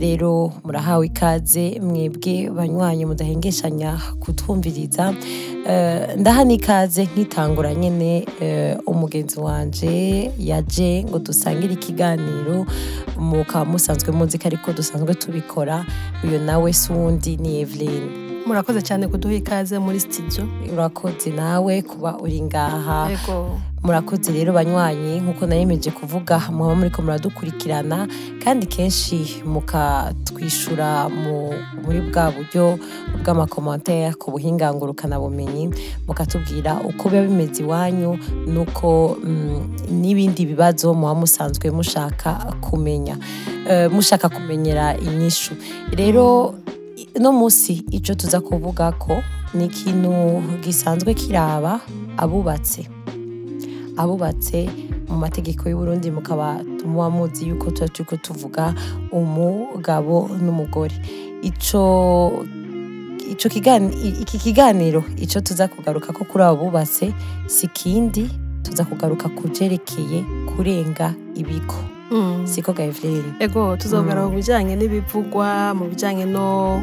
rero murahawe ikaze mwebwe banywanyi mudahengeshanya kutwumviriza eh, ndaha ikaze nkitangura nyine eh, umugenzi wanjye yaje ngo dusangire ikiganiro mukaba musanzwe muzi ariko dusanzwe tubikora uyu nawe si uwundi ni Evelyn murakoze cyane kuduha ikaze muri sitidiyo urakoze nawe kuba uri ngaha murakoze rero banywanyi nk'uko nayemeje kuvuga mwaba muri ko muradukurikirana kandi kenshi mukatwishyura muri bwa buryo bw'amakomantere ku buhinga bumenyi mukatubwira uko biba bimeze iwanyu nuko mm, n'ibindi bibazo muba musanzwe mushaka kumenya eh, mushaka kumenyera inyishu rero no munsi icyo tuza kuvuga ko ni ikintu gisanzwe kiraba abubatse abubatse mu mategeko y'uburundi mukaba muba muzi yuko tuba turiko tuvuga umugabo n'umugore ico ico iki kiganiro icyo tuza kugarukako kuri abo bubatse si ikindi tuza kugaruka ku vyerekeye kurenga ibigo Mm. siko gavril ego tuzogaraba mu mm. bijyanye n'ibivugwa mu bijyanye no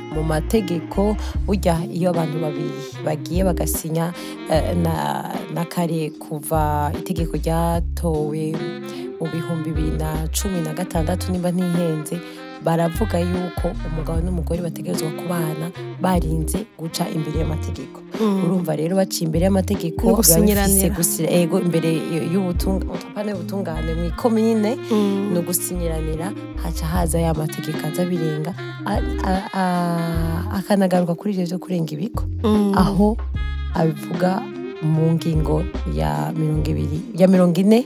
mu mategeko burya iyo abantu babiri bagiye bagasinya eh, na kare kuva itegeko ryatowe mu bihumbi bibiri na cumi na gatandatu niba ntihenze baravuga yuko umugabo n'umugore bategerezwa kubana barinze guca imbere y'amategeko mm. urumva rero baciye imbere y'amategeko gusinyira ego imbere y'ubutungane y'ubutungane mu ikomine mm. ni ugusinyiranira haca haza ya mategeko aza birenga akanagaruka kuri ibyo byo kurenga ibigo mm. aho abivuga mu ngingo ya mirongo ibiri ya mirongo ine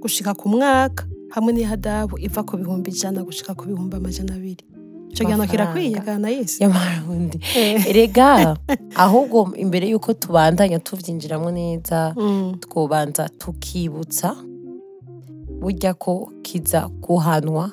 gushika ku mwaka hamwe n'ihadabu iva ku bihumbi ijana gushika ku bihumbi amajana abiri icyo kirakwiye kanayisi y'amarundi eh. erega ahubwo imbere y'uko tubandanya tubyinjiramo neza mm. twubanza tukibutsa burya ko kiza guhanwa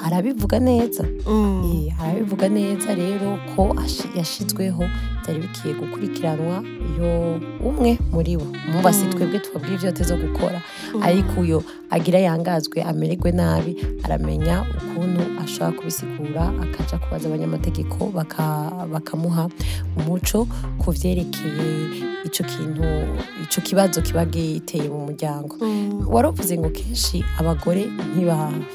arabivuga neza mm. arabivuga neza rero ko yashyizweho bitari bikwiye gukurikiranwa iyo umwe muri bo umubasi mm. twebwe twabwiye ibyo ateze gukora mm. ariko uyo agira yangazwe amererwe nabi aramenya ukuntu ashobora kubisigura akaja kubaza abanyamategeko bakamuha umuco ku byerekeye icyo kintu icyo kibazo kiba giteye mu muryango mm. waravuze ngo kenshi abagore ntibafatwa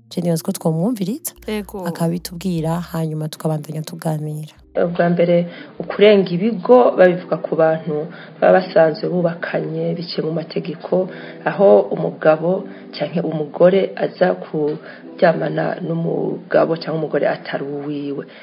geneze ko twamwumviritse akabitubwira hanyuma tukabandanya tuganira ubwa mbere ukurenga ibigo babivuga ku bantu baba basanzwe bubakanye biciye mu mategeko aho umugabo cyangwa umugore aza kuryamana n'umugabo cyangwa umugore atari uwiwe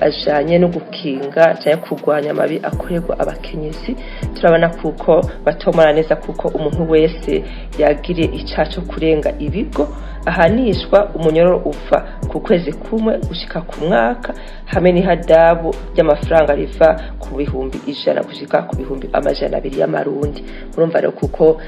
ajyanye no gukinga cyangwa kurwanya amabi akorerwa abakenyezi turabona kuko batomora neza kuko umuntu wese yagiriye icyaha cyo kurenga ibigo ahanishwa umunyoro uva ku kwezi kumwe gushyika ku mwaka hamwe n'ihadabu ry'amafaranga riva ku bihumbi ijana gushyika ku bihumbi amajana abiri y'amarundi urumva rero kuko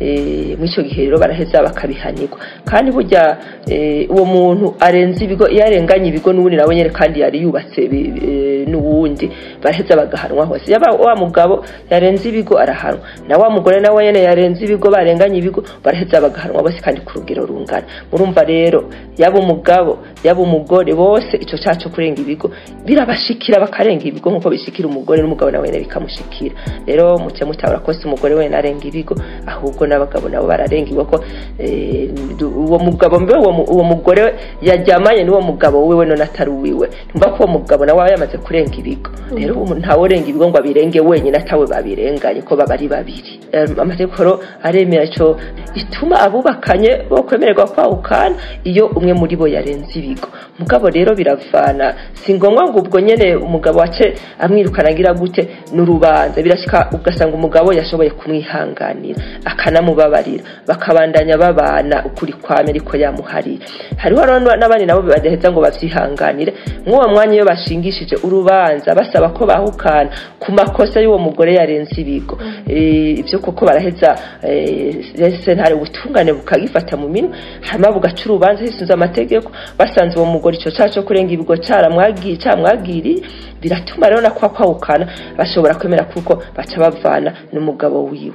eh, muri icyo gihe rero baraheza bakabihanirwa kandi burya eh, uwo muntu arenze ibigo iyo arenganye ibigo n'ubundi nawe nyine kandi yari yubatse eh, n’ubundi baraheza bagahanwa hose yaba wa mugabo yarenze ibigo arahanwa na wa mugore nawe nyine yarenze ibigo barenganye ibigo baraheza bagahanwa bose kandi ku rugero rungana murumva rero yaba umugabo yaba umugore bose icyo cyacu kurenga ibigo birabashikira baka akarenga ibigo nk'uko bishikira umugore n'umugabo nawe nawe bikamushikira rero muce mutabura kose umugore we narenga ibigo ahubwo n'abagabo nabo bararenga ibigo ko eh, uwo mugabo mbe uwo mugore yajyamanye n'uwo mugabo wiwe none atari uwiwe ntumva ko uwo mugabo nawe aba yamaze kurenga ibigo rero ntawe urenga ibigo ngo abirenge wenyine atawe babirenganye ko baba ari babiri amategeko aremera cyo ituma abubakanye bo kwemererwa kwawukana iyo umwe muri bo yarenze ibigo mugabo rero biravana si ngombwa ngo ubwo nyine umugabo umugabo wace amwirukana agira gute n'urubanza birashyika ugasanga umugabo yashoboye kumwihanganira akanamubabarira bakabandanya babana ukuri kwame ariko yamuhariye hariho n'abandi nabo badaheza ngo babyihanganire nk'uwo mwanya iyo bashingishije urubanza basaba ko bahukana ku makosa y'uwo mugore yarenze ibigo mm. eh, ibyo koko baraheza eh, sentare ubutungane bukagifata mu minwe hanyuma bugaca urubanza hisunze amategeko basanze uwo mugore icyo cyaha kurenga ibigo caramwagiriye biratuma rero nako kwawukana bashobora kwemera kuko baca bavana n'umugabo wiwe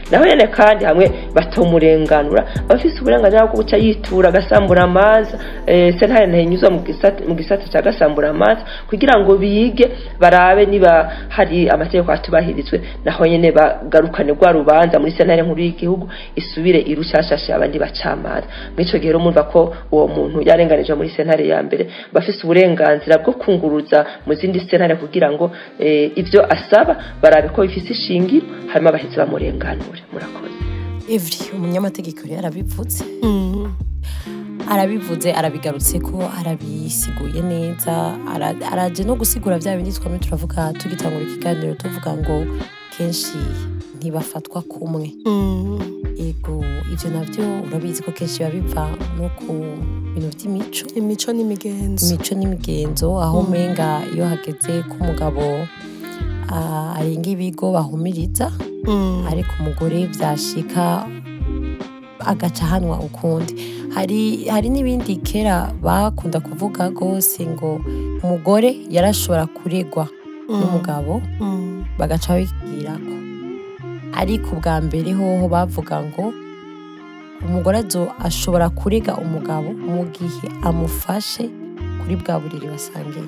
naho nyine kandi hamwe batamurenganura abafite uburenganzira bwo guca yitura agasambura amaza eh, sentare ntihinyuzwa mu gisate cya gasambura amazi kugira ngo bige barabe niba hari amategeko atubahirizwe naho nyine bagarukane rwa rubanza muri sentare nkuru y'igihugu isubire irushashashe abandi bacamanza muri icyo gihe rero mumva ko uwo muntu yarenganije muri sentare ya mbere bafite uburenganzira bwo kunguruza mu zindi sentare kugira ngo eh, ibyo asaba barabe ko bifite ishingiro hanyuma bahise bamurenganure murakoze evuri umunyamategeko rero arabivutse mm-hmm. arabivuze arabigarutse ko arabisiguye neza araje no gusigura bya bindi twamwe turavuga tugitangura ikiganiro tuvuga ngo kenshi ntibafatwa kumwe mm-hmm. yego ibyo nabyo urabizi ko kenshi biba biva no ku bintu by'imico imico n'imigenzo imico n'imigenzo aho mm. umenga iyo hageze ko umugabo arenga ibigo bahumiriza mm. ariko umugore byashika agaca ahanwa ukundi hari hari n'ibindi kera bakunda kuvuga rwose ngo umugore yarashobora kuregwa mm. n'umugabo bagaca babibwira ko ariko ubwa mbere hoho bavuga ngo umugore ashobora kurega umugabo mu gihe amufashe kuri bwa buriri basangiye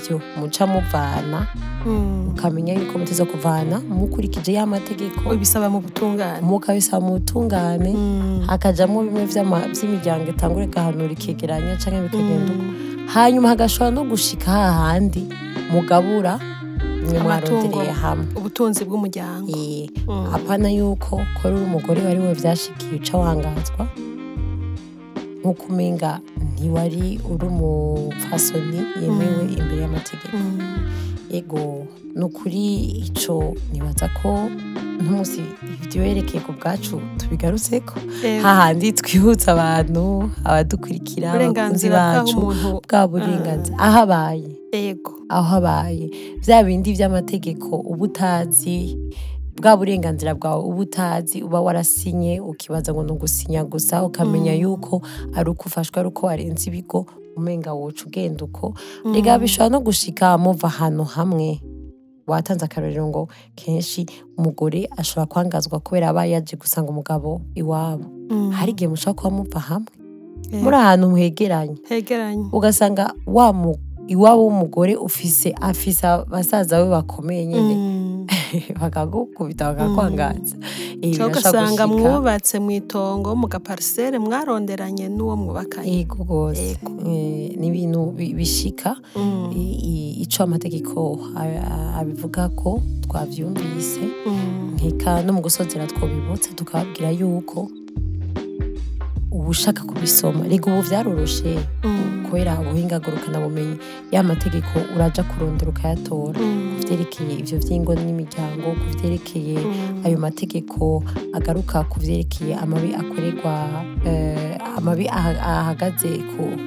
muca muvana hmm. ukamenya yuko muteze kuvana mukurikije ya bisaba mu butungane mukabisaba mu butungane hakajyamo hmm. bimwe by'imiryango itangura igahanura ikegeranya cyangwa bikagenda uko hmm. hanyuma hagashobora no gushika ahandi mugabura mwarondereye hamwe ubutunzi bw'umuryango apana yuko kora uri umugore wari we byashikiye uca wangazwa nk'uko umenga ntiwari uri umupfasoni yemewe mm. imbere y'amategeko yego mm. ni ukuri icyo nibaza ko nk'umunsi ibyo ku bwacu tubigarutse ko hahandi twihutsa abantu abadukurikira abakunzi bacu bwa burenganzira ah. aho abaye aho abaye bya bindi by'amategeko uba utazi bwa burenganzira bwawe uba utazi uba warasinye ukibaza ngo ni ugusinya gusa ukamenya mm. yuko ari uko ufashwe ari uko warenze ibigo umenga woca ugenda uko mm. rega bishobora no gushika muva ahantu hamwe watanze akarorero ngo kenshi umugore ashobora kwangazwa kubera aba yaje gusanga umugabo iwabo mm. hari igihe mushobora kuba muva hamwe eh. muri ahantu hegeranye ugasanga wa iwabo w'umugore ufise afise basaza be bakomeye nyine bakagukubita bakakwangariza ugasanga mwubatse mu itongo mu gaparisere mwaronderanye n'uwo mwubakanye yego rwose eh, ni ibintu bishika mm. ico amategeko abivuga ko twabyumvise nkika mm. no mu gusozera twabibutsa tukababwira yuko uba ushaka kubisoma rego ubu byaroroshye mm. kubera ubuhingagurukana bumenyi y’amategeko urajya uraja kurondera ukayatora mm. ku byerekeye ibyo by'ingo n'imiryango ku byerekeye mm. ayo mategeko agaruka ku byerekeye amabi akorerwa eh, amabi ahagaze ku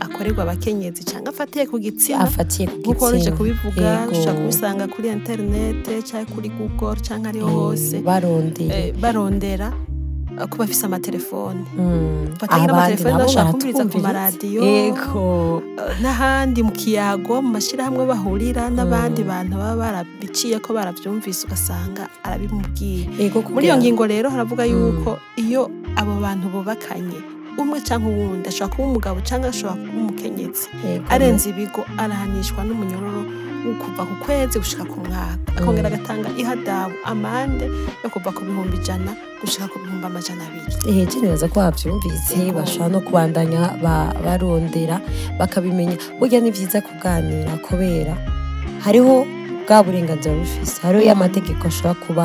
akorerwa abakenyezi cyangwa afatiye ku gitsina nk'uko uje kubivuga ushobora kubisanga kuri interinete cyangwa kuri google cyangwa ariho eh, hose barondera eh, Eh, ko bafise amaterefone batega amatelefone mm. bashaka kumviriza eh, n'ahandi mu kiyago mu mashyirahamwe bahurira mm. n'abandi bantu baba barabiciye ko barabyumvise ugasanga arabimubwiye muri iyo ngingo rero haravuga mm. yuko iyo abo bantu bubakanye umwe cyangwa uwundi ashobora kuba umugabo cyangwa ashobora kuba umukenyezi arenze ibigo arahanishwa n’umunyororo kuva ku kwezi gushika ku mwaka eh. akongera agatanga ihadabu amande yo kuva ku bihumbi ijana gushika ku bihumbi amajana abiri eheje nibaza ko bavyumvise eh. bashobora no kubandanya barondera bakabimenya burya ni byiza kuganira kubera hariho bwa burenganzira bufise hariho iyo amategeko ashobora kuba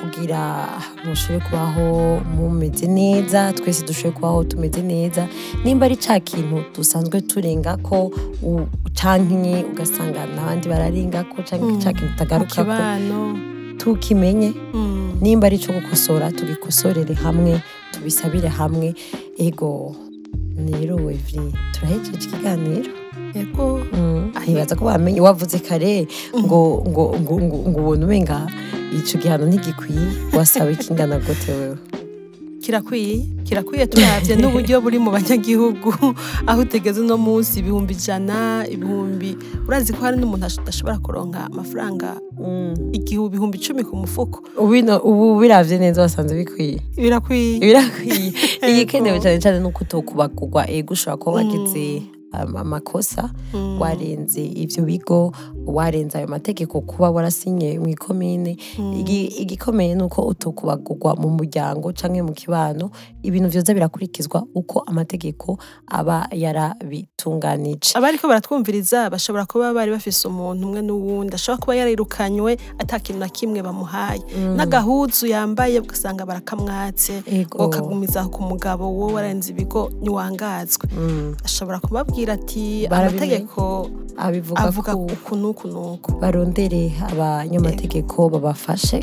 kugira mushobore kubaho mumeze neza twese dushobore kubaho tumeze neza nimba ari cya kintu dusanzwe turenga ko ucanke ugasanga n'abandi bararenga ko cya mm. kintu utagaruka ko tukimenye mm. nimba ari icyo gukosora tubikosorere hamwe tubisabire hamwe ego rero wevuri turahejeje ikiganiro yego mm. ntibaza ko bamenye wavuze kare mm. ngo ngo ngo ngo ubona umenga icyo gihano ntigikwiye wasaba ikingana gute wewe kirakwiye kirakwiye turabye n'uburyo buri mu banyagihugu aho utegeze uno munsi ibihumbi ijana ibihumbi urazi ko hari n'umuntu adashobora kuronka amafaranga mm. igihe ibihumbi icumi ku mufuko ubu birabye neza wasanze bikwiye birakwiye birakwiye eh, igikenewe cyane cyane ni uko utokubagurwa ego ushobora kuba wagize mm. amakosa mm. warenze ibyo bigo warenze ayo mategeko kuba warasinye mu ikomine hmm. igikomeye ni uko utokubagurwa mu muryango cyangwa mu kibano ibintu byoza birakurikizwa uko amategeko aba yarabitunganije abariko baratwumviriza bashobora kuba bari bafise umuntu umwe n'uwundi ashobora kuba yarirukanywe atakintu na kimwe bamuhaye hmm. n'agahuzu yambaye ugasanga barakamwatse ngo kagumiza ku mugabo wo warenze ibigo ntiwangazwe hmm. ashobora kubabwira ati amategeko abivuga avuga ukuntu n'uku n'uku barondere abanyamategeko babafashe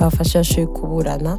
babafashe bashoboye kuburana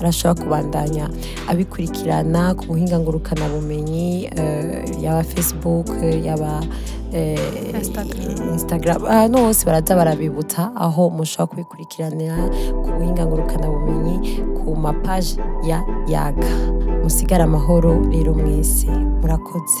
arashobora kubandanya abikurikirana ku buhinga ngurukanabumenyi eh, yaba facebook yaba Eh, instagram ahantu hose baraza barabibutsa aho mushobora kubikurikiranira ku buhinga ngurukanabumenyi ku mapaji ya yaga musigare amahoro rero mwese murakoze